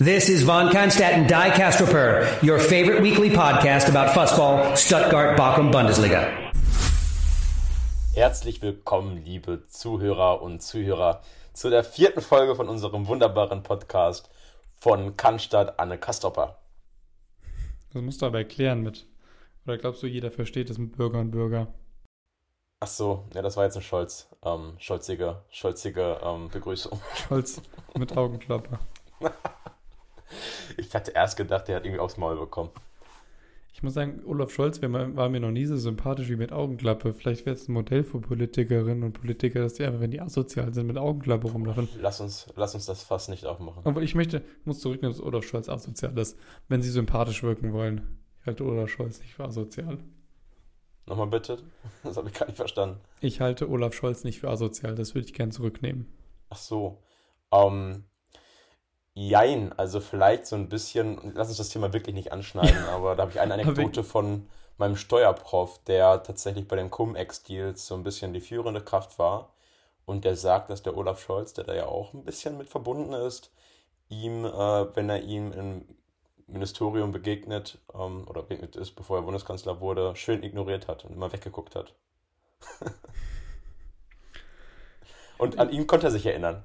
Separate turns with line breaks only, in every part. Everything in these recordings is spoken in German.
This is Von Kannstadt and Die Castroper, your favorite weekly podcast about Fussball, Stuttgart, Bochum, Bundesliga.
Herzlich willkommen, liebe Zuhörer und Zuhörer, zu der vierten Folge von unserem wunderbaren Podcast von Cannstatt Anne Kastropper.
Das musst du aber erklären mit. Oder glaubst du, jeder versteht das mit Bürger und Bürger?
Ach so, ja, das war jetzt eine Scholz, ähm, scholzige, scholzige ähm, Begrüßung.
Scholz mit Augenklappe.
Ich hatte erst gedacht, der hat irgendwie aufs Maul bekommen.
Ich muss sagen, Olaf Scholz war mir noch nie so sympathisch wie mit Augenklappe. Vielleicht wäre es ein Modell für Politikerinnen und Politiker, dass die einfach, wenn die asozial sind, mit Augenklappe rumlaufen.
Lass uns, lass uns das fast nicht aufmachen.
Aber ich möchte, muss zurücknehmen, dass Olaf Scholz asozial ist, wenn sie sympathisch wirken wollen. Ich halte Olaf Scholz nicht für asozial.
Nochmal bitte? Das habe ich gar nicht verstanden.
Ich halte Olaf Scholz nicht für asozial, das würde ich gern zurücknehmen.
Ach so. Ähm, Jein, also vielleicht so ein bisschen, lass uns das Thema wirklich nicht anschneiden, aber da habe ich eine Anekdote von meinem Steuerprof, der tatsächlich bei den Cum-Ex-Deals so ein bisschen die führende Kraft war. Und der sagt, dass der Olaf Scholz, der da ja auch ein bisschen mit verbunden ist, ihm, äh, wenn er ihm im Ministerium begegnet ähm, oder begegnet ist, bevor er Bundeskanzler wurde, schön ignoriert hat und immer weggeguckt hat. und an ihn konnte er sich erinnern.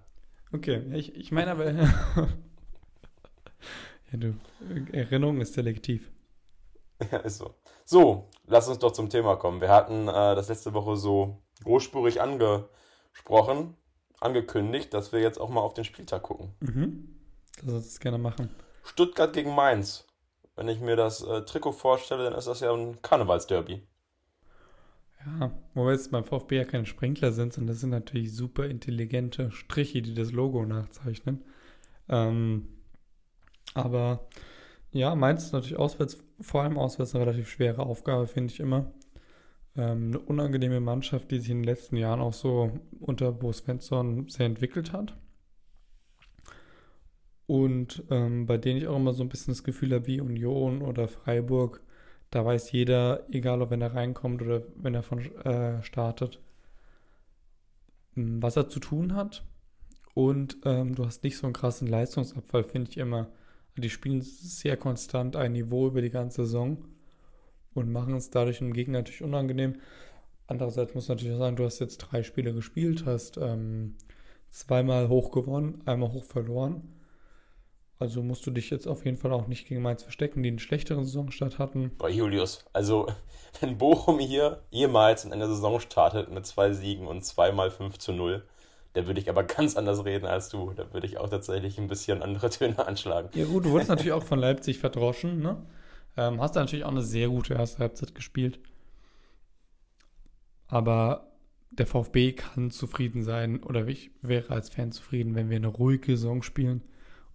Okay, ich, ich meine aber. ja, du, Erinnerung ist selektiv.
Ja, ist so. So, lass uns doch zum Thema kommen. Wir hatten äh, das letzte Woche so großspurig angesprochen, angekündigt, dass wir jetzt auch mal auf den Spieltag gucken.
Mhm. Lass uns das gerne machen.
Stuttgart gegen Mainz. Wenn ich mir das äh, Trikot vorstelle, dann ist das ja ein Karnevalsderby.
Ja, wobei jetzt beim VfB ja keine Sprinkler sind, sondern das sind natürlich super intelligente Striche, die das Logo nachzeichnen. Ähm, aber ja, Mainz ist natürlich auswärts, vor allem auswärts eine relativ schwere Aufgabe, finde ich immer. Ähm, eine unangenehme Mannschaft, die sich in den letzten Jahren auch so unter Bo Svensson sehr entwickelt hat. Und ähm, bei denen ich auch immer so ein bisschen das Gefühl habe, wie Union oder Freiburg, da weiß jeder, egal ob wenn er reinkommt oder wenn er von äh, startet, hm, was er zu tun hat. Und ähm, du hast nicht so einen krassen Leistungsabfall, finde ich immer. Die spielen sehr konstant ein Niveau über die ganze Saison und machen es dadurch dem Gegner natürlich unangenehm. Andererseits muss natürlich auch sagen, du hast jetzt drei Spiele gespielt, hast ähm, zweimal hoch gewonnen, einmal hoch verloren. Also musst du dich jetzt auf jeden Fall auch nicht gegen Mainz verstecken, die einen schlechteren Saisonstart hatten.
Bei Julius, also wenn Bochum hier jemals in einer Saison startet mit zwei Siegen und zweimal 5 zu 0, da würde ich aber ganz anders reden als du. Da würde ich auch tatsächlich ein bisschen andere Töne anschlagen.
Ja gut, du wurdest natürlich auch von Leipzig verdroschen, ne? Ähm, hast da natürlich auch eine sehr gute erste Halbzeit gespielt. Aber der VfB kann zufrieden sein, oder ich wäre als Fan zufrieden, wenn wir eine ruhige Saison spielen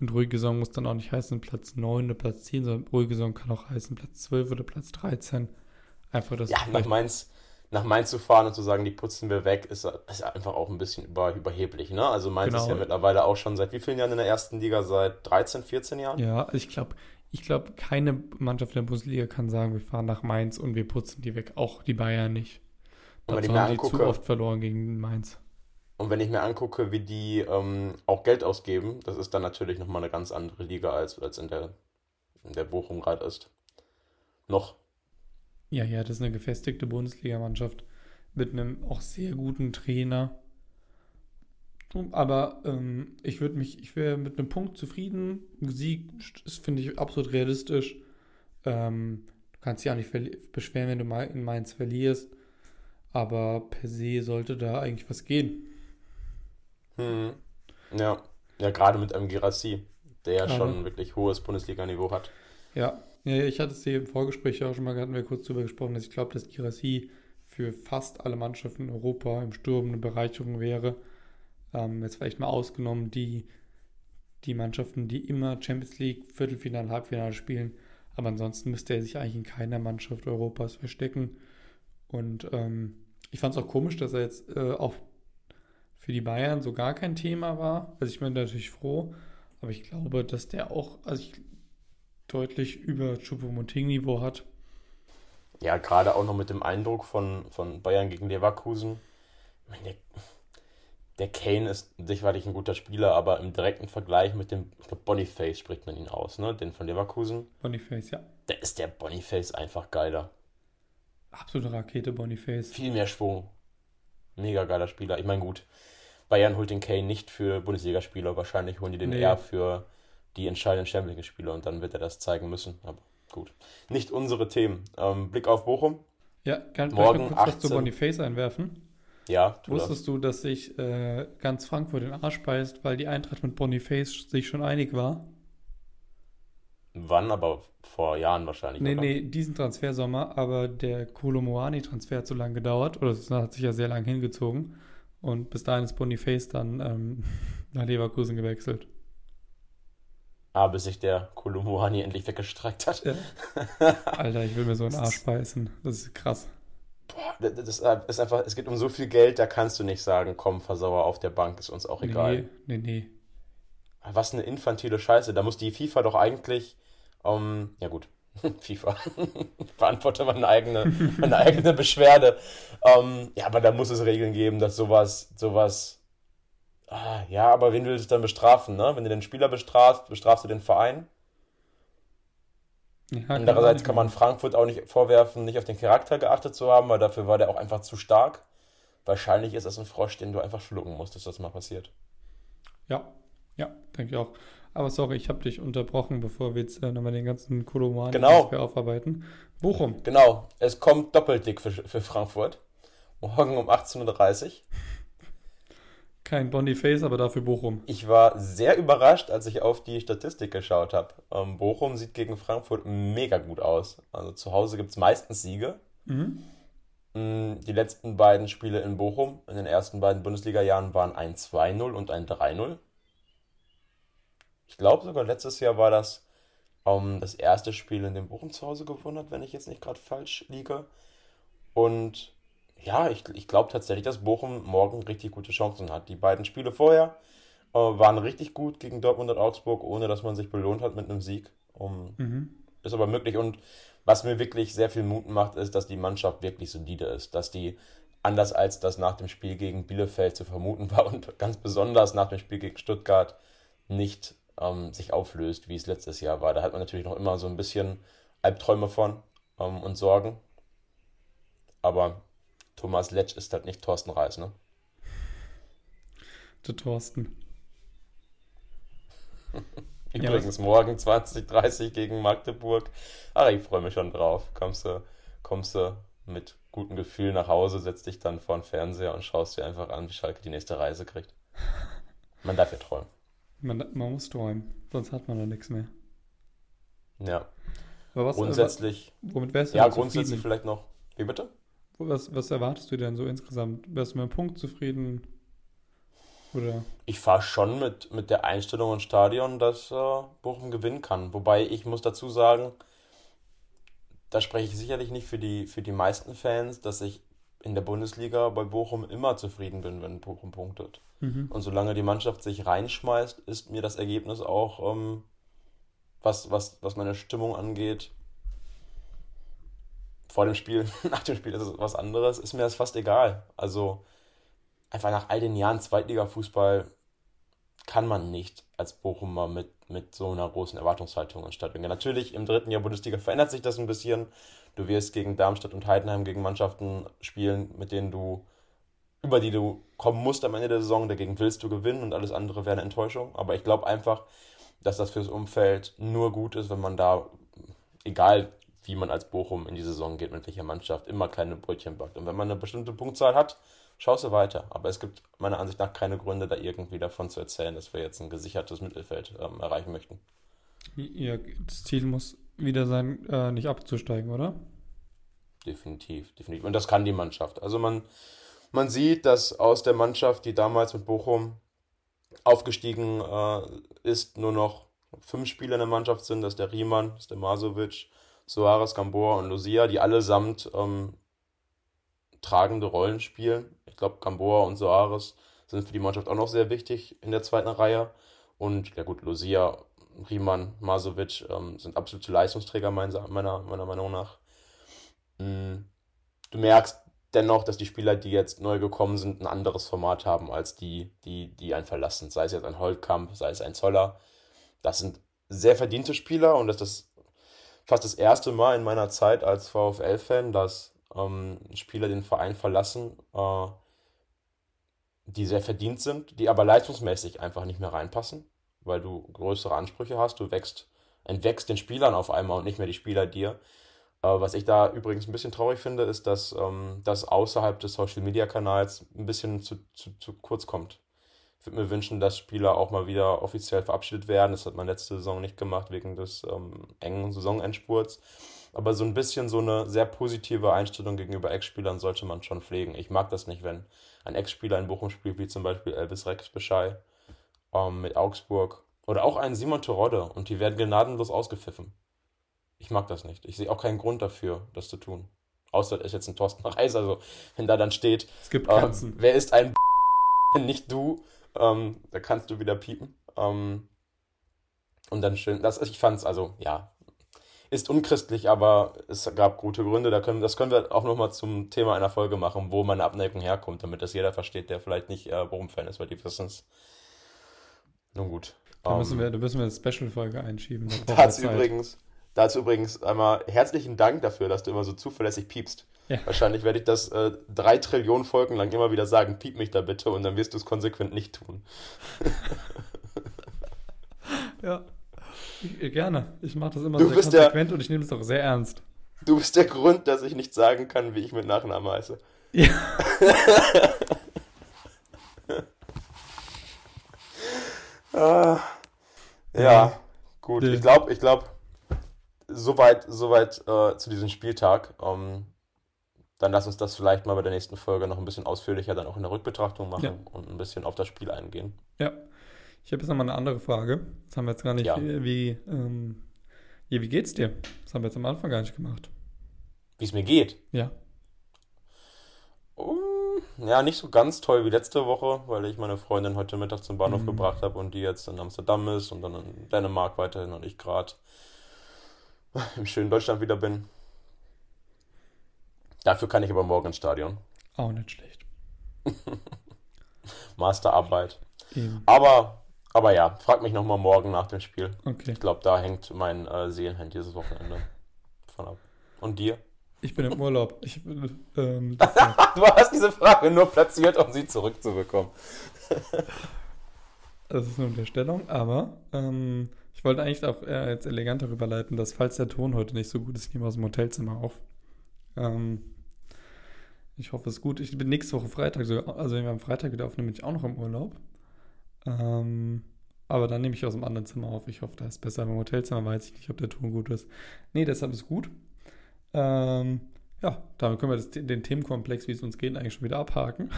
und ruhige Saison muss dann auch nicht heißen Platz 9 oder Platz 10, sondern ruhige Saison kann auch heißen Platz 12 oder Platz 13. Einfach das.
Ja, nach Mainz, nach Mainz zu fahren und zu sagen, die putzen wir weg, ist, ist einfach auch ein bisschen über, überheblich. Ne? Also Mainz genau. ist ja mittlerweile auch schon seit wie vielen Jahren in der ersten Liga? Seit 13, 14 Jahren?
Ja, ich glaube, ich glaube, keine Mannschaft der Bundesliga kann sagen, wir fahren nach Mainz und wir putzen die weg. Auch die Bayern nicht. Dazu haben die zu oft verloren gegen Mainz.
Und wenn ich mir angucke, wie die ähm, auch Geld ausgeben, das ist dann natürlich nochmal eine ganz andere Liga, als, als in, der, in der Bochum gerade ist. Noch.
Ja, ja, das ist eine gefestigte Bundesligamannschaft mit einem auch sehr guten Trainer. Aber ähm, ich würde mich, ich wäre mit einem Punkt zufrieden. Sieg ist, finde ich, absolut realistisch. Ähm, du kannst dich auch nicht beschweren, wenn du mal in Mainz verlierst. Aber per se sollte da eigentlich was gehen.
Hm. Ja, ja gerade mit einem Girassi, der ja schon wirklich hohes Bundesliga-Niveau hat.
Ja. ja, ich hatte es hier im Vorgespräch auch schon mal, hatten wir kurz drüber gesprochen, dass ich glaube, dass Girassi für fast alle Mannschaften in Europa im Sturm eine Bereicherung wäre. Ähm, jetzt vielleicht mal ausgenommen die, die Mannschaften, die immer Champions League, Viertelfinale, Halbfinale spielen. Aber ansonsten müsste er sich eigentlich in keiner Mannschaft Europas verstecken. Und ähm, ich fand es auch komisch, dass er jetzt äh, auch für die Bayern so gar kein Thema war. Also ich bin natürlich froh, aber ich glaube, dass der auch also ich, deutlich über Choupo-Moting-Niveau hat.
Ja, gerade auch noch mit dem Eindruck von, von Bayern gegen Leverkusen. Ich meine, der Kane ist sicherlich ein guter Spieler, aber im direkten Vergleich mit dem, ich glaube, Boniface spricht man ihn aus, ne? Den von Leverkusen.
Boniface, ja.
Da ist der Boniface einfach geiler.
Absolute Rakete, Boniface.
Viel mehr Schwung. Mega geiler Spieler. Ich meine, gut, Bayern holt den Kane nicht für Bundesligaspieler, wahrscheinlich holen die den nee. eher für die entscheidenden Champions League-Spieler und dann wird er das zeigen müssen. Aber gut. Nicht unsere Themen. Ähm, Blick auf Bochum.
Ja, kann ich morgen kurz 18... was zu Boniface einwerfen?
Ja,
tu Wusstest das. du, dass sich äh, ganz Frankfurt den Arsch beißt, weil die Eintracht mit Boniface sich schon einig war?
Wann? Aber vor Jahren wahrscheinlich.
Nee, oder? nee, diesen Transfersommer, aber der Kolomoani-Transfer hat zu lange gedauert, oder es hat sich ja sehr lang hingezogen. Und bis dahin ist Boniface dann ähm, nach Leverkusen gewechselt.
Ah, bis sich der Kolomoani endlich weggestreckt hat. Ja.
Alter, ich will mir so einen Arsch beißen. Das ist krass
boah, das ist einfach, es geht um so viel Geld, da kannst du nicht sagen, komm, Versauer auf der Bank, ist uns auch egal.
Nee, nee, nee.
Was eine infantile Scheiße. Da muss die FIFA doch eigentlich, ähm, ja gut, FIFA, ich beantworte meine eigene, meine eigene Beschwerde. Ähm, ja, aber da muss es Regeln geben, dass sowas, sowas, ah, ja, aber wen willst du dann bestrafen, ne? Wenn du den Spieler bestrafst, bestrafst du den Verein? Ja, Andererseits kann man Frankfurt auch nicht vorwerfen, nicht auf den Charakter geachtet zu haben, weil dafür war der auch einfach zu stark. Wahrscheinlich ist das ein Frosch, den du einfach schlucken musst, dass das mal passiert.
Ja, ja, denke ich auch. Aber sorry, ich habe dich unterbrochen, bevor wir jetzt äh, nochmal den ganzen Koloman
genau.
aufarbeiten. Bochum.
Genau, es kommt doppelt dick für, für Frankfurt. Morgen um 18.30 Uhr.
Kein Boniface, aber dafür Bochum.
Ich war sehr überrascht, als ich auf die Statistik geschaut habe. Ähm, Bochum sieht gegen Frankfurt mega gut aus. Also zu Hause gibt es meistens Siege. Mhm. Mm, die letzten beiden Spiele in Bochum in den ersten beiden Bundesliga-Jahren waren ein 2-0 und ein 3-0. Ich glaube sogar letztes Jahr war das um, ähm, das erste Spiel, in dem Bochum zu Hause gewonnen hat, wenn ich jetzt nicht gerade falsch liege. Und ja, ich, ich glaube tatsächlich, dass Bochum morgen richtig gute Chancen hat. Die beiden Spiele vorher äh, waren richtig gut gegen Dortmund und Augsburg, ohne dass man sich belohnt hat mit einem Sieg. Um, mhm. Ist aber möglich. Und was mir wirklich sehr viel Mut macht, ist, dass die Mannschaft wirklich solide ist. Dass die, anders als das nach dem Spiel gegen Bielefeld zu vermuten war und ganz besonders nach dem Spiel gegen Stuttgart nicht ähm, sich auflöst, wie es letztes Jahr war. Da hat man natürlich noch immer so ein bisschen Albträume von ähm, und Sorgen. Aber Thomas Letsch ist halt nicht Thorsten Reis, ne?
Der Thorsten.
Übrigens ja, morgen 2030 gegen Magdeburg. Ach, ich freue mich schon drauf. Kommst du, kommst du mit gutem Gefühl nach Hause, setzt dich dann vor den Fernseher und schaust dir einfach an, wie Schalke die nächste Reise kriegt. Man darf ja träumen.
Man, man muss träumen, sonst hat man doch nichts mehr.
Ja.
Aber was,
grundsätzlich.
Aber, womit wärst
du Ja, grundsätzlich vielleicht noch. Wie bitte?
Was, was erwartest du denn so insgesamt? Wärst du mit dem Punkt zufrieden? Oder?
Ich fahre schon mit, mit der Einstellung ins Stadion, dass äh, Bochum gewinnen kann. Wobei ich muss dazu sagen, da spreche ich sicherlich nicht für die, für die meisten Fans, dass ich in der Bundesliga bei Bochum immer zufrieden bin, wenn Bochum punktet. Mhm. Und solange die Mannschaft sich reinschmeißt, ist mir das Ergebnis auch, ähm, was, was, was meine Stimmung angeht, vor dem Spiel, nach dem Spiel ist es was anderes, ist mir das fast egal. Also einfach nach all den Jahren Zweitliga-Fußball kann man nicht als Bochumer mit, mit so einer großen Erwartungshaltung ins. Natürlich, im dritten Jahr Bundesliga verändert sich das ein bisschen. Du wirst gegen Darmstadt und Heidenheim gegen Mannschaften spielen, mit denen du, über die du kommen musst am Ende der Saison. Dagegen willst du gewinnen und alles andere wäre eine Enttäuschung. Aber ich glaube einfach, dass das fürs Umfeld nur gut ist, wenn man da, egal wie man als Bochum in die Saison geht, mit welcher Mannschaft, immer kleine Brötchen backt. Und wenn man eine bestimmte Punktzahl hat, schaust du weiter. Aber es gibt meiner Ansicht nach keine Gründe, da irgendwie davon zu erzählen, dass wir jetzt ein gesichertes Mittelfeld ähm, erreichen möchten.
Ja, das Ziel muss wieder sein, äh, nicht abzusteigen, oder?
Definitiv, definitiv. Und das kann die Mannschaft. Also man, man sieht, dass aus der Mannschaft, die damals mit Bochum aufgestiegen äh, ist, nur noch fünf Spieler in der Mannschaft sind. Das ist der Riemann, das ist der Masovic, Soares, Gamboa und Lucia, die allesamt ähm, tragende Rollen spielen. Ich glaube, Gamboa und Soares sind für die Mannschaft auch noch sehr wichtig in der zweiten Reihe. Und ja gut, Lucia, Riemann, Masovic ähm, sind absolute Leistungsträger meiner, meiner, meiner Meinung nach. Mm, du merkst, dennoch, dass die Spieler, die jetzt neu gekommen sind, ein anderes Format haben als die, die, die einen verlassen. Sei es jetzt ein Holtkamp, sei es ein Zoller. Das sind sehr verdiente Spieler und das ist fast das erste Mal in meiner Zeit als VfL-Fan, dass ähm, Spieler den Verein verlassen, äh, die sehr verdient sind, die aber leistungsmäßig einfach nicht mehr reinpassen, weil du größere Ansprüche hast. Du wächst, entwächst den Spielern auf einmal und nicht mehr die Spieler dir. Was ich da übrigens ein bisschen traurig finde, ist, dass ähm, das außerhalb des Social Media Kanals ein bisschen zu, zu, zu kurz kommt. Ich würde mir wünschen, dass Spieler auch mal wieder offiziell verabschiedet werden. Das hat man letzte Saison nicht gemacht wegen des ähm, engen Saisonendspurts. Aber so ein bisschen so eine sehr positive Einstellung gegenüber Ex-Spielern sollte man schon pflegen. Ich mag das nicht, wenn ein Ex-Spieler in Bochum spielt, wie zum Beispiel Elvis Rex-Beschei ähm, mit Augsburg. Oder auch ein Simon Terodde und die werden gnadenlos ausgepfiffen. Ich mag das nicht. Ich sehe auch keinen Grund dafür, das zu tun. Außer ist jetzt ein Thorsten Reis, also wenn da dann steht,
es gibt Katzen.
Ähm, wer ist ein nicht du, ähm, da kannst du wieder piepen. Ähm, und dann schön, das, ich fand's, also ja, ist unchristlich, aber es gab gute Gründe. Da können, das können wir auch nochmal zum Thema einer Folge machen, wo meine Abneigung herkommt, damit das jeder versteht, der vielleicht nicht äh, Bochum-Fan ist, weil die wissen es. Nun gut.
Da müssen ähm, wir, da müssen wir eine Special-Folge einschieben.
Dazu übrigens, Dazu übrigens einmal herzlichen Dank dafür, dass du immer so zuverlässig piepst. Ja. Wahrscheinlich werde ich das äh, drei Trillionen Folgen lang immer wieder sagen, piep mich da bitte und dann wirst du es konsequent nicht tun.
ja, ich, gerne. Ich mache das immer du sehr konsequent der, und ich nehme es auch sehr ernst.
Du bist der Grund, dass ich nicht sagen kann, wie ich mit Nachnamen heiße. Ja. ah, ja, gut. Ich glaube, ich glaube, soweit, soweit äh, zu diesem Spieltag. Ähm, dann lass uns das vielleicht mal bei der nächsten Folge noch ein bisschen ausführlicher dann auch in der Rückbetrachtung machen ja. und ein bisschen auf das Spiel eingehen.
Ja. Ich habe jetzt nochmal eine andere Frage. Das haben wir jetzt gar nicht, ja. wie, ähm, wie, wie geht's dir? Das haben wir jetzt am Anfang gar nicht gemacht.
Wie es mir geht?
Ja.
Um, ja, nicht so ganz toll wie letzte Woche, weil ich meine Freundin heute Mittag zum Bahnhof mhm. gebracht habe und die jetzt in Amsterdam ist und dann in Dänemark weiterhin und ich gerade im schönen Deutschland wieder bin. Dafür kann ich aber morgen ins Stadion.
Auch nicht schlecht.
Masterarbeit. Eben. Aber, aber ja, frag mich nochmal morgen nach dem Spiel. Okay. Ich glaube, da hängt mein äh, Seelenhand dieses Wochenende von ab. Und dir?
Ich bin im Urlaub. Ich, ähm,
du hast diese Frage nur platziert, um sie zurückzubekommen.
das ist eine Unterstellung, aber ähm, ich wollte eigentlich auch äh, jetzt elegant darüber leiten, dass falls der Ton heute nicht so gut ist, ich nehme aus dem Hotelzimmer auf. Ähm, ich hoffe, es ist gut. Ich bin nächste Woche Freitag, also wenn wir am Freitag wieder aufnehmen, bin ich auch noch im Urlaub. Ähm, aber dann nehme ich aus dem anderen Zimmer auf. Ich hoffe, da ist besser. Im Hotelzimmer weiß ich nicht, ob der Ton gut ist. Nee, deshalb ist gut. Ähm, ja, damit können wir das, den Themenkomplex, wie es uns geht, eigentlich schon wieder abhaken.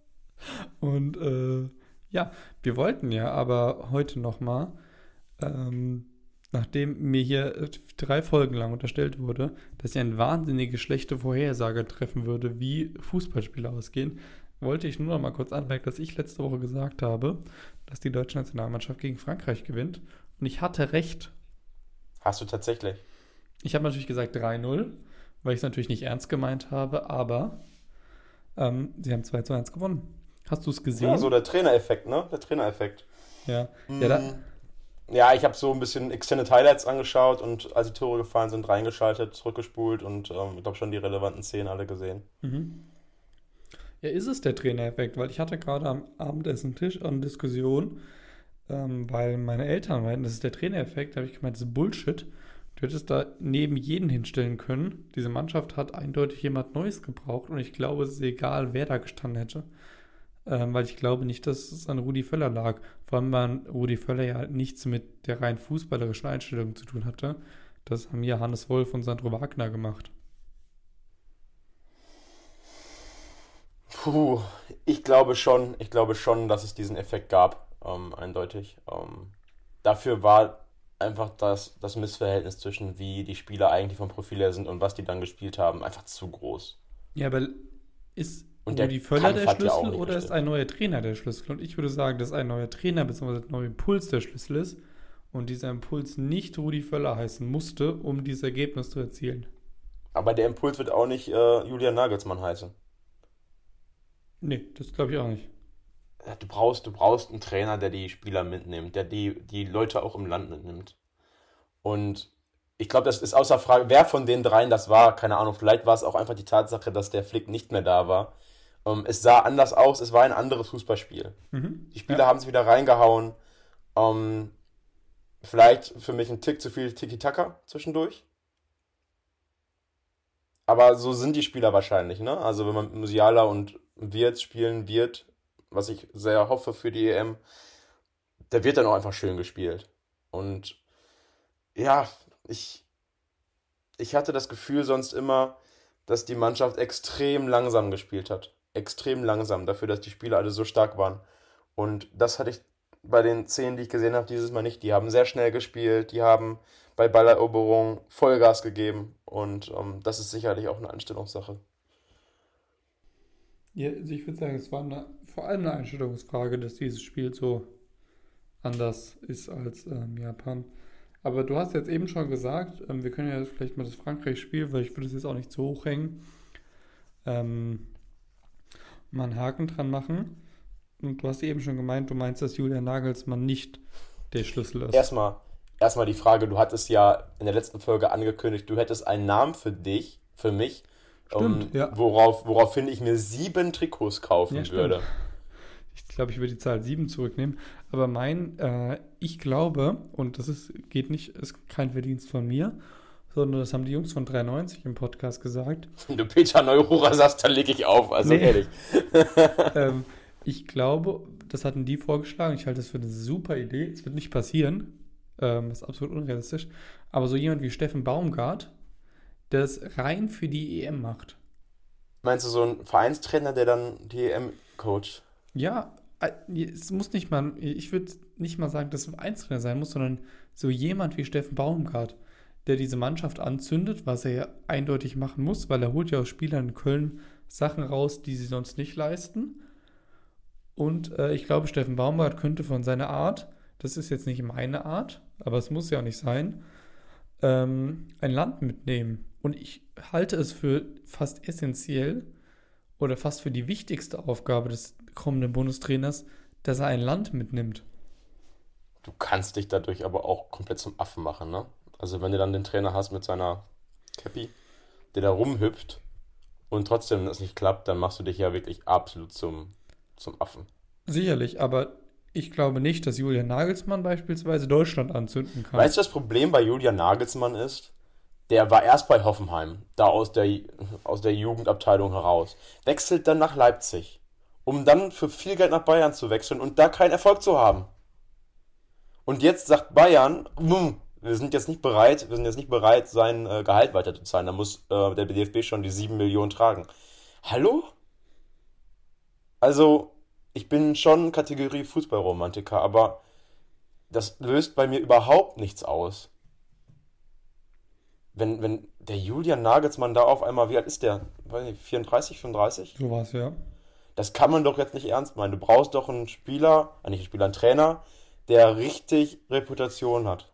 Und äh, ja, wir wollten ja aber heute nochmal, ähm, nachdem mir hier drei Folgen lang unterstellt wurde, dass ich eine wahnsinnige schlechte Vorhersage treffen würde, wie Fußballspiele ausgehen, wollte ich nur noch mal kurz anmerken, dass ich letzte Woche gesagt habe, dass die deutsche Nationalmannschaft gegen Frankreich gewinnt. Und ich hatte recht.
Hast du tatsächlich?
Ich habe natürlich gesagt 3-0, weil ich es natürlich nicht ernst gemeint habe, aber ähm, sie haben 2 1 gewonnen. Hast du es gesehen?
Ja, so der Trainereffekt, ne? Der Trainereffekt.
Ja.
Mhm. Ja, da, ja, ich habe so ein bisschen Extended Highlights angeschaut und als die Tore gefallen sind, reingeschaltet, zurückgespult und ähm, ich glaube schon die relevanten Szenen alle gesehen.
Mhm. Ja, ist es der Trainereffekt? Weil ich hatte gerade am Abendessen Tisch eine Diskussion, ähm, weil meine Eltern meinten, das ist der Trainereffekt. Da habe ich gemeint, das ist Bullshit. Du hättest da neben jeden hinstellen können. Diese Mannschaft hat eindeutig jemand Neues gebraucht und ich glaube, es ist egal, wer da gestanden hätte ähm, weil ich glaube nicht, dass es an Rudi Völler lag. Vor allem, weil Rudi Völler ja nichts mit der rein fußballerischen Einstellung zu tun hatte. Das haben ja Hannes Wolf und Sandro Wagner gemacht.
Puh, ich glaube schon, ich glaube schon, dass es diesen Effekt gab, ähm, eindeutig. Ähm, dafür war einfach das, das Missverhältnis zwischen wie die Spieler eigentlich vom Profil her sind und was die dann gespielt haben, einfach zu groß.
Ja, aber ist und der Rudi Völler der Schlüssel ja oder ist ein neuer Trainer der Schlüssel? Und ich würde sagen, dass ein neuer Trainer bzw. ein neuer Impuls der Schlüssel ist und dieser Impuls nicht Rudi Völler heißen musste, um dieses Ergebnis zu erzielen.
Aber der Impuls wird auch nicht äh, Julian Nagelsmann heißen.
Nee, das glaube ich auch nicht.
Du brauchst, du brauchst einen Trainer, der die Spieler mitnimmt, der die, die Leute auch im Land mitnimmt. Und ich glaube, das ist außer Frage, wer von den dreien das war, keine Ahnung, vielleicht war es auch einfach die Tatsache, dass der Flick nicht mehr da war. Ähm, es sah anders aus, es war ein anderes Fußballspiel. Mhm. Die Spieler ja. haben es wieder reingehauen. Ähm, vielleicht für mich ein Tick zu viel Tiki-Taka zwischendurch. Aber so sind die Spieler wahrscheinlich, ne? Also wenn man Musiala und Wirt spielen wird, was ich sehr hoffe für die EM, der wird dann auch einfach schön gespielt. Und ja, ich, ich hatte das Gefühl sonst immer, dass die Mannschaft extrem langsam gespielt hat. Extrem langsam, dafür, dass die Spieler alle so stark waren. Und das hatte ich bei den Szenen, die ich gesehen habe, dieses Mal nicht. Die haben sehr schnell gespielt, die haben bei Balleroberung Vollgas gegeben und ähm, das ist sicherlich auch eine Einstellungssache.
Ja, also ich würde sagen, es war eine, vor allem eine Einstellungsfrage, dass dieses Spiel so anders ist als ähm, Japan. Aber du hast jetzt eben schon gesagt, ähm, wir können ja vielleicht mal das Frankreich-Spiel, weil ich würde es jetzt auch nicht so hochhängen, ähm, mal einen Haken dran machen. Und du hast eben schon gemeint, du meinst, dass Julian Nagelsmann nicht der Schlüssel ist.
Erstmal, erstmal die Frage, du hattest ja in der letzten Folge angekündigt, du hättest einen Namen für dich, für mich,
stimmt, um,
ja. worauf, woraufhin ich mir sieben Trikots kaufen ja, würde.
Ich glaube, ich würde die Zahl sieben zurücknehmen. Aber mein, äh, ich glaube, und das ist, geht nicht, ist kein Verdienst von mir, sondern das haben die Jungs von 93 im Podcast gesagt.
Wenn du Peter Neururer sagst, dann lege ich auf, also nee. ehrlich.
ähm, ich glaube, das hatten die vorgeschlagen. Ich halte das für eine super Idee. Es wird nicht passieren. Ähm, ist absolut unrealistisch. Aber so jemand wie Steffen Baumgart, der das rein für die EM macht.
Meinst du so ein Vereinstrainer, der dann die EM coacht?
Ja, äh, es muss nicht mal, ich würde nicht mal sagen, dass es ein Vereinstrainer sein muss, sondern so jemand wie Steffen Baumgart, der diese Mannschaft anzündet, was er ja eindeutig machen muss, weil er holt ja aus Spielern in Köln Sachen raus, die sie sonst nicht leisten. Und äh, ich glaube, Steffen Baumgart könnte von seiner Art, das ist jetzt nicht meine Art, aber es muss ja auch nicht sein, ähm, ein Land mitnehmen. Und ich halte es für fast essentiell oder fast für die wichtigste Aufgabe des kommenden Bundestrainers, dass er ein Land mitnimmt.
Du kannst dich dadurch aber auch komplett zum Affen machen, ne? Also wenn du dann den Trainer hast mit seiner Cappy, der da rumhüpft und trotzdem das nicht klappt, dann machst du dich ja wirklich absolut zum zum Affen.
Sicherlich, aber ich glaube nicht, dass Julian Nagelsmann beispielsweise Deutschland anzünden kann.
Weißt du, das Problem bei Julian Nagelsmann ist? Der war erst bei Hoffenheim, da aus der, aus der Jugendabteilung heraus, wechselt dann nach Leipzig, um dann für viel Geld nach Bayern zu wechseln und da keinen Erfolg zu haben. Und jetzt sagt Bayern, wir sind jetzt nicht bereit, wir sind jetzt nicht bereit, sein äh, Gehalt weiterzuzahlen. Da muss äh, der DFB schon die 7 Millionen tragen. Hallo? Also, ich bin schon Kategorie Fußballromantiker, aber das löst bei mir überhaupt nichts aus. Wenn, wenn der Julian Nagelsmann da auf einmal, wie alt ist der? Weiß nicht, 34, 35?
So was, ja.
Das kann man doch jetzt nicht ernst meinen. Du brauchst doch einen Spieler, äh, nicht einen Spieler, einen Trainer, der richtig Reputation hat.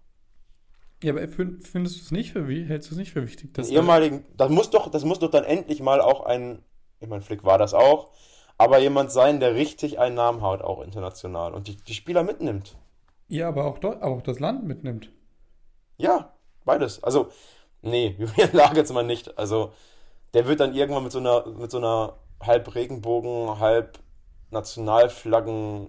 Ja, aber findest du es nicht für wie? Hältst du es nicht für wichtig?
Dass ehemaligen, das muss doch, das muss doch dann endlich mal auch ein, ich meine, Flick war das auch, aber jemand sein, der richtig einen Namen hat, auch international und die, die Spieler mitnimmt.
Ja, aber auch, dort, auch das Land mitnimmt.
Ja, beides. Also, nee, Julian Nagelsmann nicht. Also, der wird dann irgendwann mit so einer, mit so einer halb Regenbogen, halb Nationalflaggen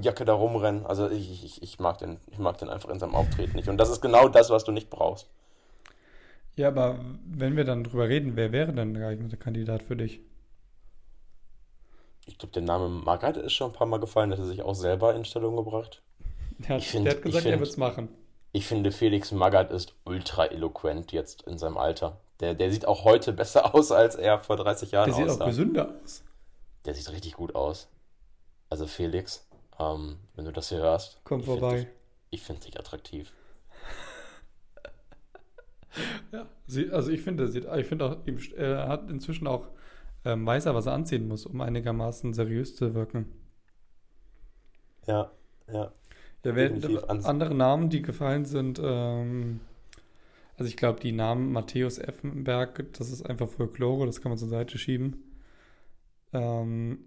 Jacke da rumrennen. Also ich, ich, ich, mag den, ich mag den einfach in seinem Auftreten nicht. Und das ist genau das, was du nicht brauchst.
Ja, aber wenn wir dann drüber reden, wer wäre denn der geeignete Kandidat für dich?
ich glaube, der Name Magath ist schon ein paar Mal gefallen, dass er sich auch selber in Stellung gebracht.
Der hat, find, der hat gesagt, find, er wird es machen.
Ich finde, Felix Magath ist ultra eloquent jetzt in seinem Alter. Der, der sieht auch heute besser aus, als er vor 30 Jahren aussah. Der
sieht auch gesünder aus.
Der sieht richtig gut aus. Also Felix, ähm, wenn du das hier hörst.
Komm vorbei.
Dich, ich finde dich attraktiv.
ja, also ich finde, ich finde auch, er hat inzwischen auch ähm, weiß er, was er anziehen muss, um einigermaßen seriös zu wirken.
Ja, ja.
Ja, wer, andere Namen, die gefallen sind, ähm, Also ich glaube, die Namen Matthäus Effenberg, das ist einfach Folklore, das kann man zur Seite schieben. Ähm,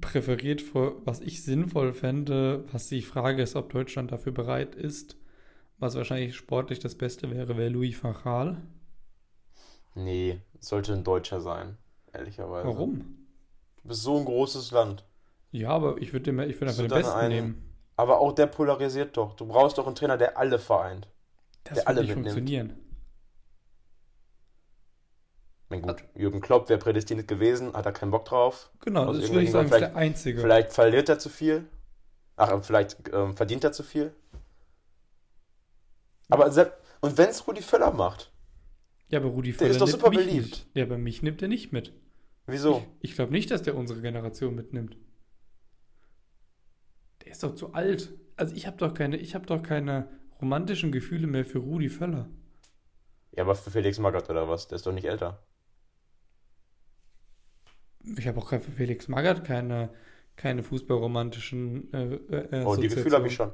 präferiert, vor, was ich sinnvoll fände, was die Frage ist, ob Deutschland dafür bereit ist, was wahrscheinlich sportlich das Beste wäre, wäre Louis Gaal.
Nee, sollte ein Deutscher sein, ehrlicherweise.
Warum?
Du bist so ein großes Land.
Ja, aber ich würde würd einfach den Besten
einen-
nehmen.
Aber auch der polarisiert doch. Du brauchst doch einen Trainer, der alle vereint.
Das
der alle mitnimmt.
funktionieren.
Gut, Jürgen Klopp wäre prädestiniert gewesen, hat er keinen Bock drauf.
Genau,
Aus
das würde ich sagen, ist der einzige.
Vielleicht verliert er zu viel. Ach, vielleicht ähm, verdient er zu viel. Aber selbst, und wenn es Rudi Völler macht,
Ja, aber Rudi
Der
Völler
ist doch super beliebt.
Mit. Ja, aber mich nimmt er nicht mit.
wieso?
Ich glaube nicht, dass der unsere Generation mitnimmt. Der ist doch zu alt. Also ich habe doch keine, ich habe doch keine romantischen Gefühle mehr für Rudi Völler.
Ja, aber für Felix Magath oder was? Der ist doch nicht älter.
Ich habe auch kein- für Felix Magath keine, keine fußballromantischen äh, äh,
Oh, die Gefühle habe ich schon.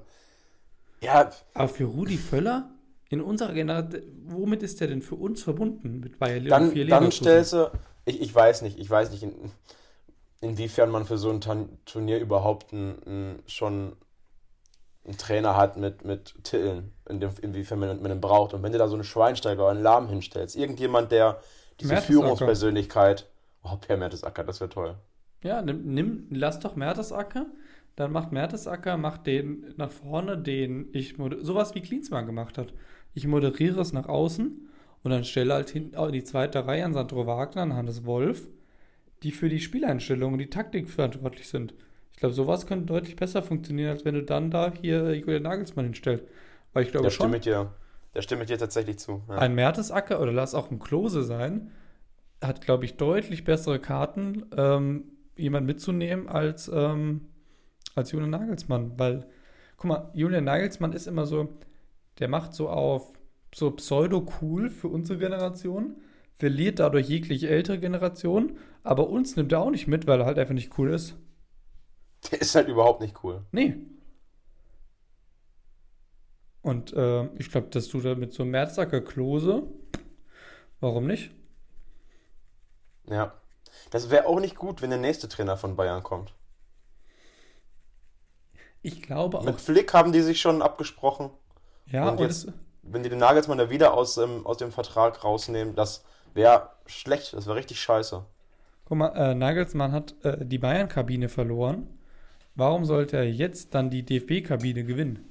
Ja,
Aber für Rudi Völler in unserer Generation, womit ist der denn für uns verbunden? Mit Bayer
dann,
Leverkusen?
dann stellst du, ich, ich weiß nicht, ich weiß nicht, in, inwiefern man für so ein Turn- Turnier überhaupt ein, ein, schon einen Trainer hat mit, mit Titeln, in dem, inwiefern man, man ihn braucht. Und wenn du da so einen Schweinsteiger oder einen Lahm hinstellst, irgendjemand, der diese. Führungspersönlichkeit, oh, Per Mertesacker, das wäre toll.
Ja, nimm, nimm, lass doch Mertesacker. Dann macht Mertesacker, macht den nach vorne, den ich sowas wie Klinsmann gemacht hat. Ich moderiere es nach außen und dann stelle halt hinten in die zweite Reihe an Sandro Wagner, an Hannes Wolf, die für die Spieleinstellung und die Taktik verantwortlich sind. Ich glaube, sowas könnte deutlich besser funktionieren, als wenn du dann da hier Julian Nagelsmann hinstellst. Weil ich glaube
Da
schon,
stimme ich dir, da stimme ich dir tatsächlich zu. Ja.
ein Mertesacker oder lass auch ein Klose sein, hat, glaube ich, deutlich bessere Karten, ähm, jemand mitzunehmen als, ähm, als Julian Nagelsmann. Weil, guck mal, Julian Nagelsmann ist immer so, der macht so auf so pseudo-cool für unsere Generation, verliert dadurch jegliche ältere Generation, aber uns nimmt er auch nicht mit, weil er halt einfach nicht cool ist.
Der ist halt überhaupt nicht cool.
Nee. Und äh, ich glaube, dass du da mit so Merzacker Klose, warum nicht?
Ja. Das wäre auch nicht gut, wenn der nächste Trainer von Bayern kommt.
Ich glaube auch.
Mit Flick haben die sich schon abgesprochen.
ja,
und
und
jetzt- Wenn die den Nagelsmann da wieder aus, ähm, aus dem Vertrag rausnehmen, das wäre schlecht. Das wäre richtig scheiße.
guck mal, äh, Nagelsmann hat äh, die Bayern-Kabine verloren. Warum sollte er jetzt dann die DFB-Kabine gewinnen?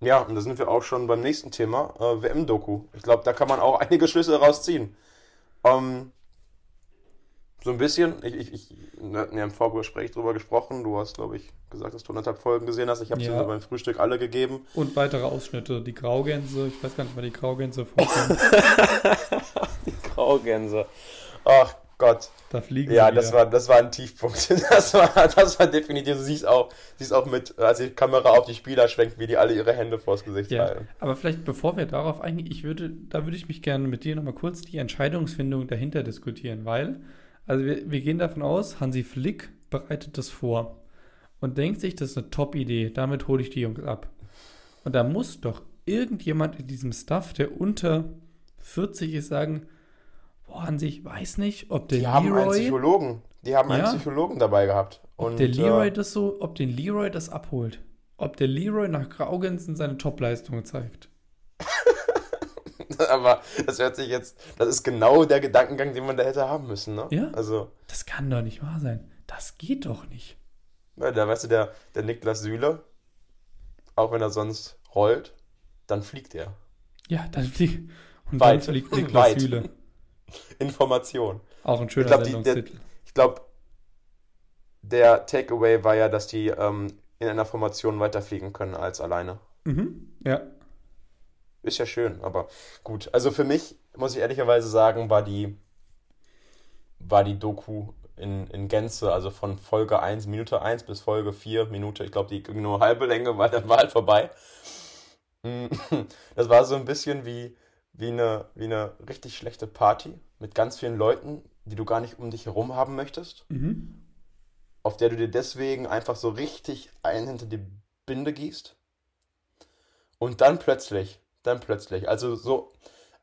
Ja, und da sind wir auch schon beim nächsten Thema, äh, WM-Doku. Ich glaube, da kann man auch einige Schlüsse rausziehen. Ähm, so ein bisschen, ich, ich, ich wir hatten ja im Vorgespräch drüber gesprochen. Du hast, glaube ich, gesagt, dass du anderthalb Folgen gesehen hast. Ich habe sie
Ja.
mir beim Frühstück alle gegeben.
Und weitere Ausschnitte. Die Graugänse, ich weiß gar nicht, wann die Graugänse vorkommen.
Graugänse. Ach Gott.
da fliegen
Ja, das
wieder.
war, das war ein Tiefpunkt. Das war, das war definitiv, du siehst auch, siehst auch mit, als die Kamera auf die Spieler schwenkt, wie die alle ihre Hände vors Gesicht
Ja,
halten.
aber vielleicht bevor wir darauf eingehen, ich würde, da würde ich mich gerne mit dir nochmal kurz die Entscheidungsfindung dahinter diskutieren, weil, also wir, wir gehen davon aus, Hansi Flick bereitet das vor und denkt sich, das ist eine Top-Idee, damit hole ich die Jungs ab. Und da muss doch irgendjemand in diesem Staff, der unter 40 ist, sagen, boah, Hansi, ich weiß nicht, ob der
Die haben einen
Leroy,
Psychologen. Die haben einen
Ja.
Psychologen dabei gehabt.
ob
Und,
der Leroy
äh,
das so, ob den Leroy das abholt. Ob der Leroy nach Graugänsen seine Top-Leistung zeigt.
aber das hört sich jetzt, das ist genau der Gedankengang, den man da hätte haben müssen, ne?
Ja.
Also,
Das kann doch nicht wahr sein. Das geht doch nicht.
ja, da weißt du, der, der Niklas Süle, auch wenn er sonst rollt, dann fliegt er.
Ja, dann fliegt. Und
Weit.
dann fliegt Niklas
Weit.
Süle.
Information.
Auch ein schöner
Ich glaub, die- der-
Sendungstitel.
Ich glaube, der Takeaway war ja, dass die ähm, in einer Formation weiterfliegen können als alleine.
Mhm. Ja.
Ist ja schön, aber gut. Also für mich, muss ich ehrlicherweise sagen, war die, war die Doku in, in Gänze, also von Folge 1, Minute 1 bis Folge 4, Minute, ich glaube, die ging nur halbe Länge, weil dann war halt vorbei. Mm, Das war so ein bisschen wie, wie, eine, wie eine richtig schlechte Party mit ganz vielen Leuten, die du gar nicht um dich herum haben möchtest,
Mhm.
auf der du dir deswegen einfach so richtig einen hinter die Binde gießt. Und dann plötzlich, dann plötzlich, also so,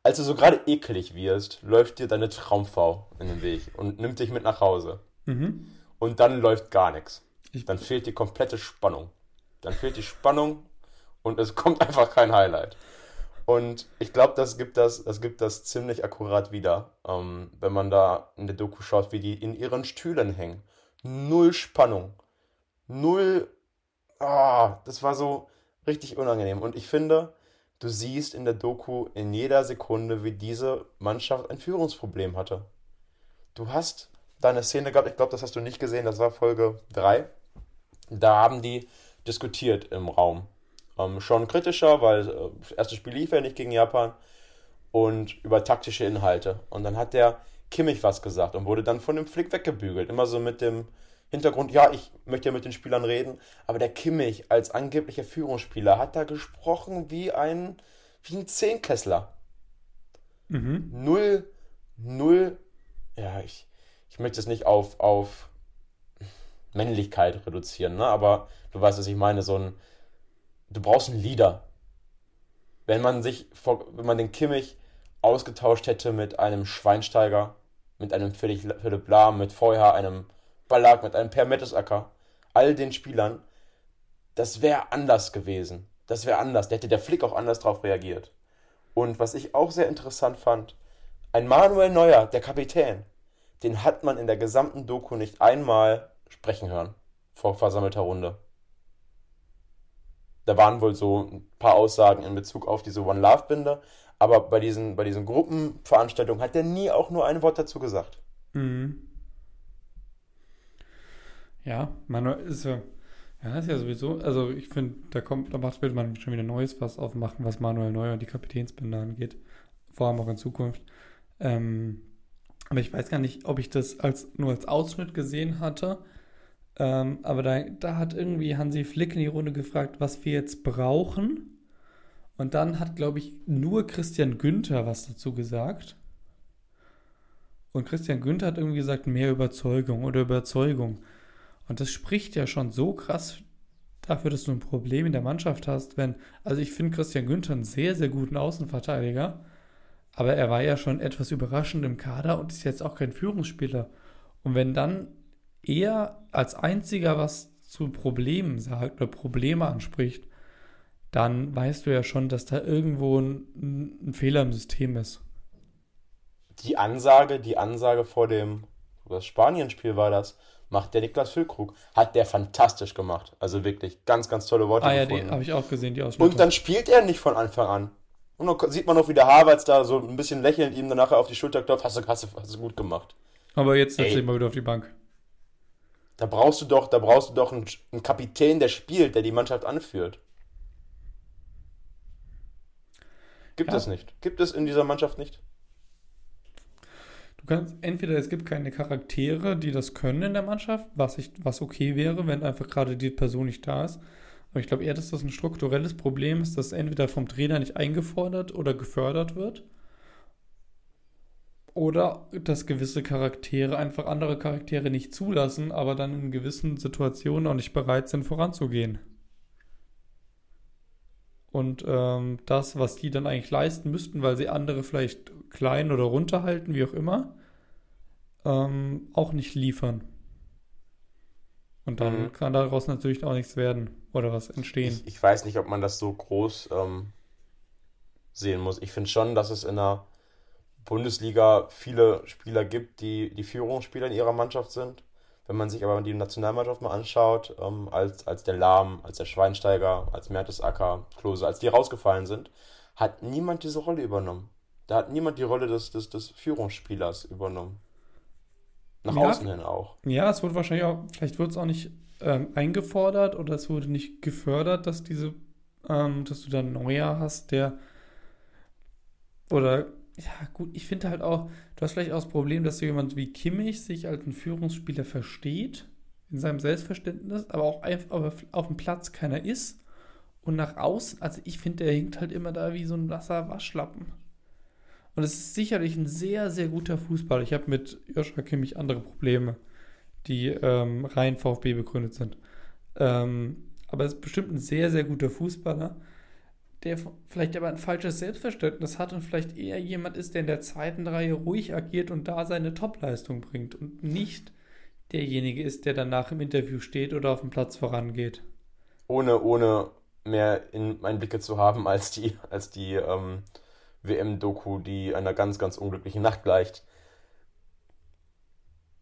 als du so gerade eklig wirst, läuft dir deine Traumfrau in den Weg und nimmt dich mit nach Hause. Mhm. Und dann läuft gar nichts. Dann fehlt die komplette Spannung. Dann fehlt die Spannung und es kommt einfach kein Highlight. Und ich glaube, das gibt das, das gibt das ziemlich akkurat wieder, ähm, wenn man da in der Doku schaut, wie die in ihren Stühlen hängen. Null Spannung. Null. Ah, das war so richtig unangenehm. Und ich finde, du siehst in der Doku in jeder Sekunde, wie diese Mannschaft ein Führungsproblem hatte. Du hast da eine Szene gehabt, ich glaube, das hast du nicht gesehen, das war Folge 3. Da haben die diskutiert im Raum. Ähm, schon kritischer, weil äh, das erste Spiel lief ja nicht gegen Japan und über taktische Inhalte. Und dann hat der Kimmich was gesagt und wurde dann von dem Flick weggebügelt. Immer so mit dem Hintergrund, ja, ich möchte ja mit den Spielern reden, aber der Kimmich als angeblicher Führungsspieler hat da gesprochen wie ein, wie ein Zehnklässler. Mhm. Null, null, ja, ich, ich möchte es nicht auf, auf Männlichkeit reduzieren, ne? aber du weißt, was ich meine, so ein, du brauchst einen Leader. Wenn man sich, wenn man den Kimmich ausgetauscht hätte mit einem Schweinsteiger, mit einem Philipp Lahm, mit vorher einem Ballack, mit einem Per Mertesacker, all den Spielern, das wäre anders gewesen. Das wäre anders. Da hätte der Flick auch anders drauf reagiert. Und was ich auch sehr interessant fand, ein Manuel Neuer, der Kapitän, den hat man in der gesamten Doku nicht einmal sprechen hören vor versammelter Runde da waren wohl so ein paar Aussagen in Bezug auf diese One Love Binde, aber bei diesen, bei diesen Gruppenveranstaltungen hat der nie auch nur ein Wort dazu gesagt. Mhm.
Ja, Manuel ist ja, ja, ist ja sowieso, also ich finde, da kommt, da macht, will man schon wieder Neues was aufmachen, was Manuel Neuer und die Kapitänsbinde angeht. Vor allem auch in Zukunft. Ähm, aber ich weiß gar nicht, ob ich das als, nur als Ausschnitt gesehen hatte ähm, aber da, da hat irgendwie Hansi Flick in die Runde gefragt, was wir jetzt brauchen. Und dann hat, glaube ich, nur Christian Günther was dazu gesagt. Und Christian Günther hat irgendwie gesagt, mehr Überzeugung oder Überzeugung. Und das spricht ja schon so krass dafür, dass du ein Problem in der Mannschaft hast, wenn, also ich finde Christian Günther einen sehr, sehr guten Außenverteidiger, aber er war ja schon etwas überraschend im Kader und ist jetzt auch kein Führungsspieler. Und wenn dann er als einziger was zu Problemen sagt oder Probleme anspricht, dann weißt du ja schon, dass da irgendwo ein, ein Fehler im System ist.
Die Ansage, die Ansage vor dem, das Spanien-Spiel war das, macht der Niklas Füllkrug. Hat der fantastisch gemacht. Also wirklich ganz, ganz tolle Worte.
Ah ja, die habe ich auch gesehen, die Ausschnitte.
Und dann spielt er nicht von Anfang an. Und dann sieht man auch, wie der Havertz da so ein bisschen lächelnd ihm danach auf die Schulter klopft. Hast du, hast du, hast du gut gemacht.
Aber jetzt setzt ihn mal wieder auf die Bank.
Da brauchst du doch, da brauchst du doch einen, einen Kapitän, der spielt, der die Mannschaft anführt. Gibt ja. es nicht. Gibt es in dieser Mannschaft nicht.
Du kannst entweder es gibt keine Charaktere, die das können in der Mannschaft, was ich, was okay wäre, wenn einfach gerade die Person nicht da ist. Aber ich glaube eher, dass das ein strukturelles Problem ist, dass entweder vom Trainer nicht eingefordert oder gefördert wird. Oder dass gewisse Charaktere einfach andere Charaktere nicht zulassen, aber dann in gewissen Situationen auch nicht bereit sind, voranzugehen. Und ähm, das, was die dann eigentlich leisten müssten, weil sie andere vielleicht klein oder runterhalten, wie auch immer, ähm, auch nicht liefern. Und dann mhm. kann daraus natürlich auch nichts werden oder was entstehen.
Ich, ich weiß nicht, ob man das so groß ähm, sehen muss. Ich finde schon, dass es in einer Bundesliga viele Spieler gibt, die die Führungsspieler in ihrer Mannschaft sind. Wenn man sich aber die Nationalmannschaft mal anschaut, ähm, als, als der Lahm, als der Schweinsteiger, als Mertesacker, Klose, als die rausgefallen sind, hat niemand diese Rolle übernommen. Da hat niemand die Rolle des, des, des Führungsspielers übernommen. Nach ja, außen hin auch.
Ja, es wurde wahrscheinlich auch, vielleicht wurde es auch nicht ähm, eingefordert oder es wurde nicht gefördert, dass diese, ähm, dass du da Neuer hast, der oder ja, gut, ich finde halt auch, du hast vielleicht auch das Problem, dass so jemand wie Kimmich sich als ein Führungsspieler versteht, in seinem Selbstverständnis, aber auch einfach auf dem Platz keiner ist. Und nach außen, also ich finde, der hinkt halt immer da wie so ein nasser Waschlappen. Und es ist sicherlich ein sehr, sehr guter Fußball. Ich habe mit Joshua Kimmich andere Probleme, die ähm, rein VfB begründet sind. Ähm, aber es ist bestimmt ein sehr, sehr guter Fußballer der vielleicht aber ein falsches Selbstverständnis hat und vielleicht eher jemand ist, der in der zweiten Reihe ruhig agiert und da seine Topleistung bringt und nicht derjenige ist, der danach im Interview steht oder auf dem Platz vorangeht.
Ohne, ohne mehr in Einblicke zu haben als die, als die ähm, WM-Doku, die einer ganz, ganz unglücklichen Nacht gleicht,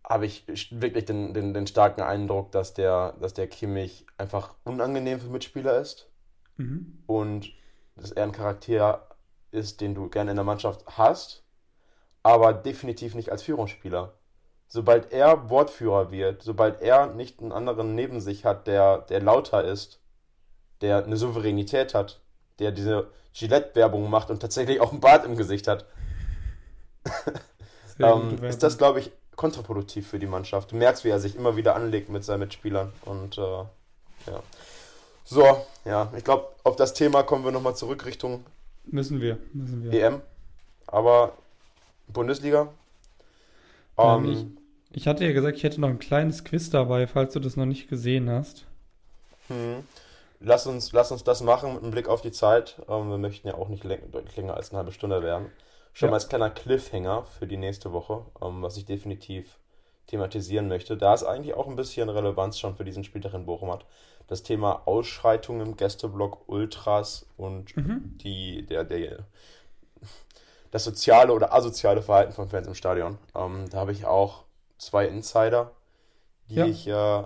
habe ich wirklich den, den, den starken Eindruck, dass der, dass der Kimmich einfach unangenehm für Mitspieler ist. Mhm. Und dass er ein Charakter ist, den du gerne in der Mannschaft hast, aber definitiv nicht als Führungsspieler. Sobald er Wortführer wird, sobald er nicht einen anderen neben sich hat, der, der lauter ist, der eine Souveränität hat, der diese Gillette-Werbung macht und tatsächlich auch einen Bart im Gesicht hat, ähm, ist das, glaube ich, kontraproduktiv für die Mannschaft. Du merkst, wie er sich immer wieder anlegt mit seinen Mitspielern. Und äh, ja. So, ja, ich glaube, auf das Thema kommen wir nochmal zurück Richtung
müssen wir, müssen wir.
EM. Aber Bundesliga.
Ähm, ich, ich, hatte ja gesagt, ich hätte noch ein kleines Quiz dabei, falls du das noch nicht gesehen hast.
Hm. Lass uns, lass uns das machen mit einem Blick auf die Zeit. Ähm, wir möchten ja auch nicht länger als eine halbe Stunde werden. Schon ja. mal als kleiner Cliffhanger für die nächste Woche, ähm, was ich definitiv thematisieren möchte, da es eigentlich auch ein bisschen Relevanz schon für diesen Spieltag in Bochum hat. Das Thema Ausschreitungen im Gästeblock, Ultras und mhm. die, der, der, das soziale oder asoziale Verhalten von Fans im Stadion. Ähm, da habe ich auch zwei Insider, die ja. ich äh,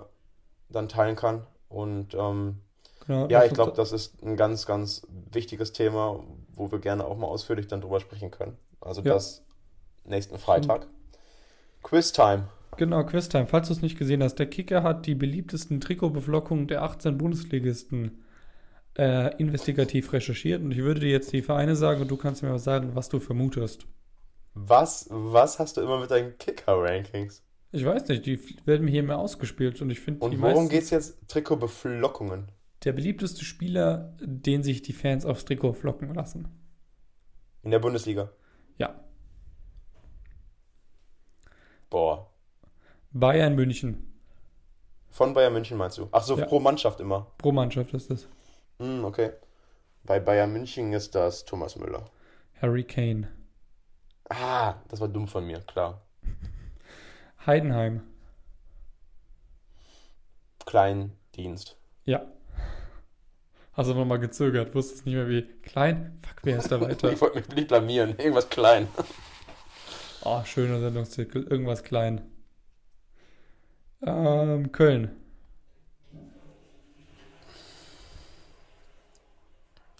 dann teilen kann. Und ähm, Genau, ja, ich glaube, das ist ein ganz, ganz wichtiges Thema, wo wir gerne auch mal ausführlich dann drüber sprechen können. Also ja. das nächsten Freitag. Quiz-Time.
Genau, Quiz-Time. Falls du es nicht gesehen hast, der Kicker hat die beliebtesten Trikotbeflockungen der 18 Bundesligisten äh, investigativ recherchiert und ich würde dir jetzt die Vereine sagen und du kannst mir mal sagen, was du vermutest.
Was, was hast du immer mit deinen Kicker-Rankings?
Ich weiß nicht, die werden mir hier mehr ausgespielt und ich finde.
Und worum geht es jetzt? Trikotbeflockungen
der beliebteste Spieler, den sich die Fans aufs Trikot flocken lassen.
In der Bundesliga?
Ja.
Boah.
Bayern München.
Von Bayern München meinst du? Ach so, ja. pro Mannschaft immer.
Pro Mannschaft ist das.
Mm, okay. Bei Bayern München ist das Thomas Müller.
Harry Kane.
Ah, das war dumm von mir, klar.
Heidenheim.
Kleindienst.
Ja. Hast du nochmal gezögert, wusstest nicht mehr wie. Klein? Fuck, wer ist da weiter?
ich wollte mich nicht blamieren. Irgendwas klein.
Oh, schöner Sendungstitel. Irgendwas klein. Ähm, Köln.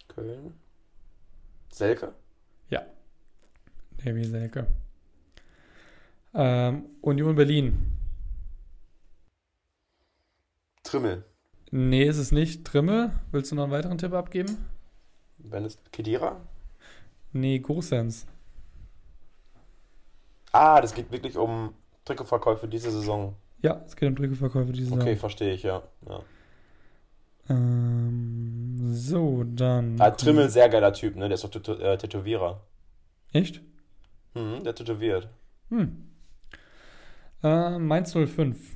Köln. Selke?
Ja. Davy Selke. Ähm, Union Berlin.
Trimmel.
Nee, ist es nicht. Trimme. Willst du noch einen weiteren Tipp abgeben?
Wenn es Kedira?
Nee, Gosens.
Ah, das geht wirklich um Trikotverkäufe diese Saison.
Ja, es geht um Trikotverkäufe diese Saison.
Okay, verstehe ich, ja. ja.
Ähm, so, dann.
Ah, Trimmel, sehr geiler Typ, ne? Der ist doch äh, Tätowierer.
Echt?
Hm, der tätowiert. Hm.
Äh, Mainz 05.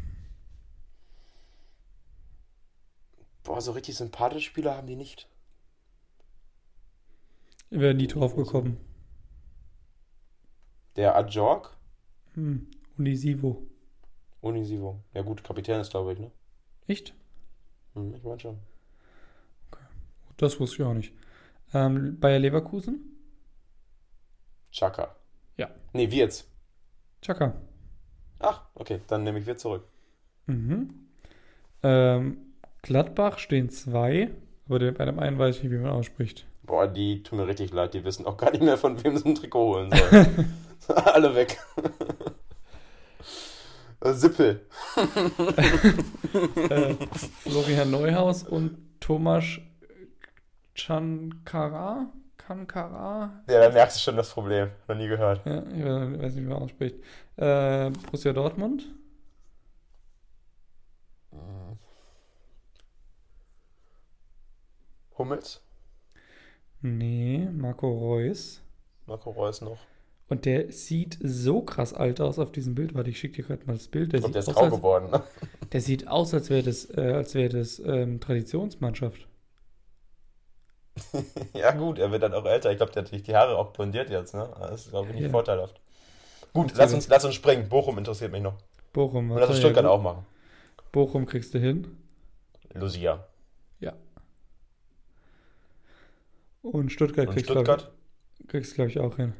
Boah, so richtig sympathische Spieler haben die nicht.
Ich wäre nie drauf gekommen.
Der Ajork?
Hm, Unisivo.
Unisivo. Ja gut, Kapitän ist, glaube ich, ne?
Echt?
Hm, ich meine schon.
Okay. Das wusste ich auch nicht. Ähm, Bayer Leverkusen?
Chaka.
Ja.
Nee, Wirtz.
Chaka.
Ach, okay, dann nehme ich Wirtz zurück.
Mhm. Ähm, Gladbach stehen zwei, aber bei dem einen weiß ich nicht, wie man ausspricht.
Boah, die tun mir richtig leid, die wissen auch gar nicht mehr, von wem sie ein Trikot holen sollen. Alle weg. Sippel.
äh, Florian Neuhaus und Thomas Chankara? Kankara?
Ja, da merkst du schon das Problem. Noch nie gehört.
Ja, ich weiß nicht, wie man ausspricht. Äh, Borussia Dortmund?
Hummels?
Nee, Marco Reus.
Marco Reus noch.
Und der sieht so krass alt aus auf diesem Bild. Warte, ich schicke dir gerade mal das Bild.
Der, Und der ist grau geworden, ne?
Der sieht aus, als wäre das, äh, als wäre das ähm, Traditionsmannschaft.
ja, gut, er wird dann auch älter. Ich glaube, der hat sich die Haare auch blondiert jetzt, ne? Das ist, glaube ich, nicht ja. vorteilhaft. Gut, lass uns, lass uns springen. Bochum interessiert mich noch.
Bochum.
Und lass uns Stuttgart ja, auch machen.
Bochum kriegst du hin.
Lucia.
Ja. Und Stuttgart
Und kriegst du Stuttgart?
kriegst, glaube ich, auch hin.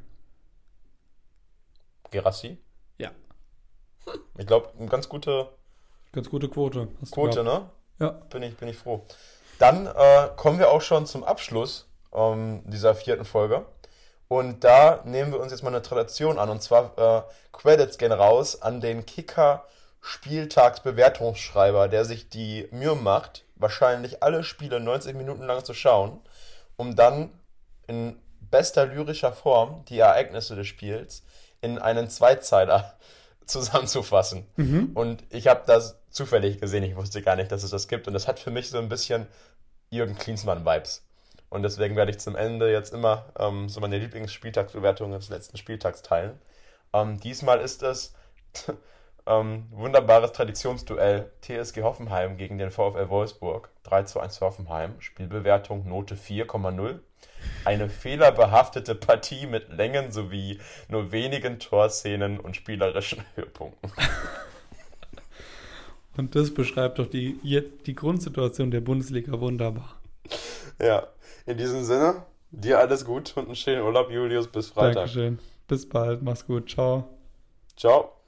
Gerassi?
Ja.
Ich glaube, eine ganz gute.
Ganz gute Quote.
Quote, ne?
Ja.
Bin ich, bin ich froh. Dann äh, kommen wir auch schon zum Abschluss ähm, dieser vierten Folge. Und da nehmen wir uns jetzt mal eine Tradition an. Und zwar äh, Credits gehen raus an den Kicker Spieltagsbewertungsschreiber, der sich die Mühe macht, wahrscheinlich alle Spiele 90 Minuten lang zu schauen, um dann in bester lyrischer Form die Ereignisse des Spiels in einen Zweizeiler zusammenzufassen. Mhm. Und ich habe das zufällig gesehen, ich wusste gar nicht, dass es das gibt. Und das hat für mich so ein bisschen Jürgen Klinsmann-Vibes. Und deswegen werde ich zum Ende jetzt immer ähm, so meine Lieblingsspieltagsbewertung des letzten Spieltags teilen. Ähm, diesmal ist es ähm, wunderbares Traditionsduell TSG Hoffenheim gegen den VfL Wolfsburg. 3 zu 1 für Hoffenheim. Spielbewertung Note 4,0. Eine fehlerbehaftete Partie mit Längen sowie nur wenigen Torszenen und spielerischen Höhepunkten.
Und das beschreibt doch die, die Grundsituation der Bundesliga wunderbar.
Ja, in diesem Sinne, dir alles gut und einen schönen Urlaub, Julius. Bis Freitag.
Dankeschön. Bis bald. Mach's gut. Ciao.
Ciao.